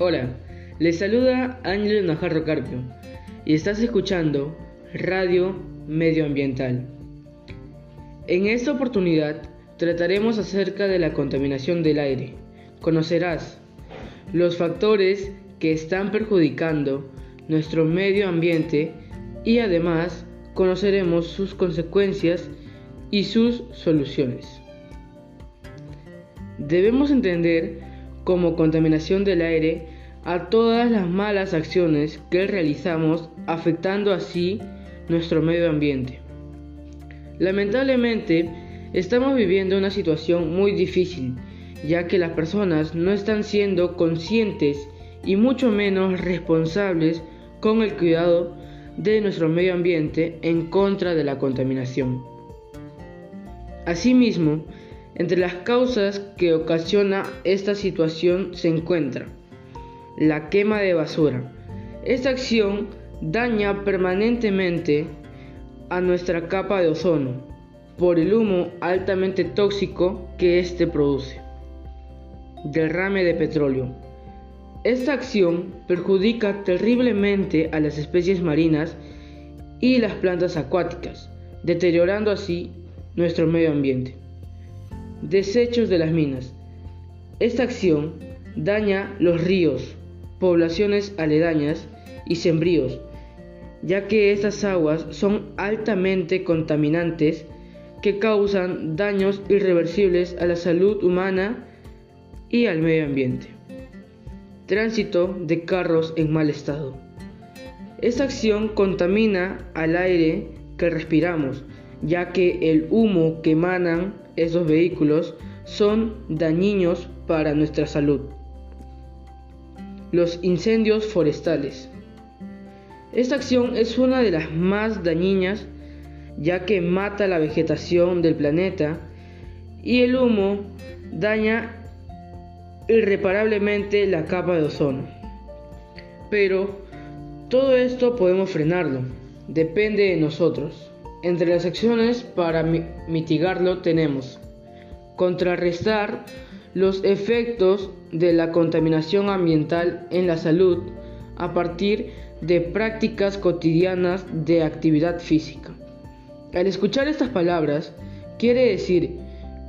Hola, les saluda Ángel Najarro Carpio y estás escuchando Radio Medioambiental. En esta oportunidad trataremos acerca de la contaminación del aire. Conocerás los factores que están perjudicando nuestro medio ambiente y además conoceremos sus consecuencias y sus soluciones. Debemos entender como contaminación del aire a todas las malas acciones que realizamos afectando así nuestro medio ambiente. Lamentablemente, estamos viviendo una situación muy difícil, ya que las personas no están siendo conscientes y mucho menos responsables con el cuidado de nuestro medio ambiente en contra de la contaminación. Asimismo, entre las causas que ocasiona esta situación se encuentra la quema de basura. Esta acción daña permanentemente a nuestra capa de ozono por el humo altamente tóxico que éste produce. Derrame de petróleo. Esta acción perjudica terriblemente a las especies marinas y las plantas acuáticas, deteriorando así nuestro medio ambiente. Desechos de las minas. Esta acción daña los ríos, poblaciones aledañas y sembríos, ya que estas aguas son altamente contaminantes que causan daños irreversibles a la salud humana y al medio ambiente. Tránsito de carros en mal estado. Esta acción contamina al aire que respiramos, ya que el humo que emanan esos vehículos son dañinos para nuestra salud. Los incendios forestales. Esta acción es una de las más dañinas ya que mata la vegetación del planeta y el humo daña irreparablemente la capa de ozono. Pero todo esto podemos frenarlo, depende de nosotros. Entre las acciones para mitigarlo tenemos contrarrestar los efectos de la contaminación ambiental en la salud a partir de prácticas cotidianas de actividad física. Al escuchar estas palabras, quiere decir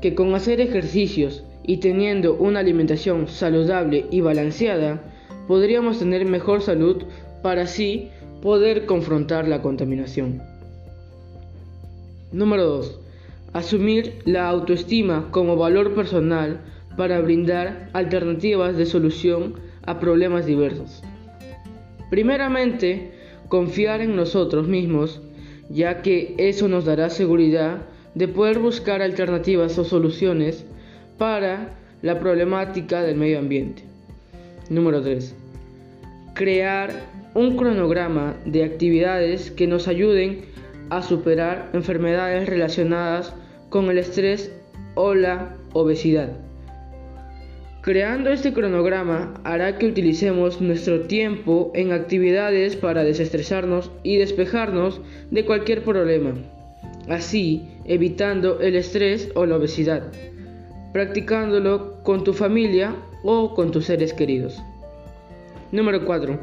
que con hacer ejercicios y teniendo una alimentación saludable y balanceada, podríamos tener mejor salud para así poder confrontar la contaminación. Número 2. Asumir la autoestima como valor personal para brindar alternativas de solución a problemas diversos. Primeramente, confiar en nosotros mismos, ya que eso nos dará seguridad de poder buscar alternativas o soluciones para la problemática del medio ambiente. Número 3. Crear un cronograma de actividades que nos ayuden a superar enfermedades relacionadas con el estrés o la obesidad. Creando este cronograma hará que utilicemos nuestro tiempo en actividades para desestresarnos y despejarnos de cualquier problema, así evitando el estrés o la obesidad, practicándolo con tu familia o con tus seres queridos. Número 4.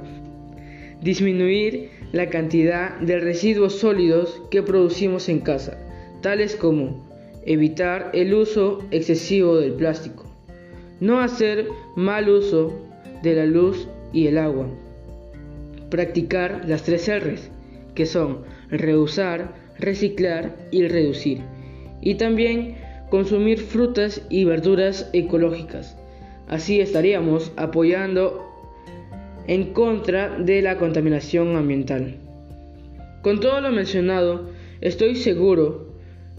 Disminuir la cantidad de residuos sólidos que producimos en casa, tales como evitar el uso excesivo del plástico, no hacer mal uso de la luz y el agua, practicar las tres R's, que son reusar, reciclar y reducir, y también consumir frutas y verduras ecológicas. Así estaríamos apoyando en contra de la contaminación ambiental. Con todo lo mencionado, estoy seguro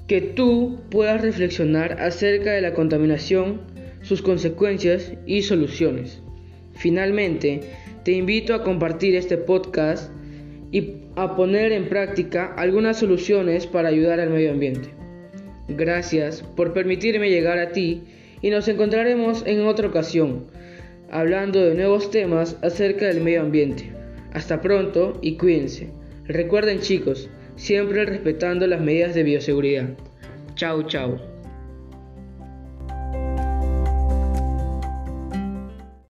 que tú puedas reflexionar acerca de la contaminación, sus consecuencias y soluciones. Finalmente, te invito a compartir este podcast y a poner en práctica algunas soluciones para ayudar al medio ambiente. Gracias por permitirme llegar a ti y nos encontraremos en otra ocasión hablando de nuevos temas acerca del medio ambiente. Hasta pronto y cuídense. Recuerden chicos, siempre respetando las medidas de bioseguridad. Chao, chao.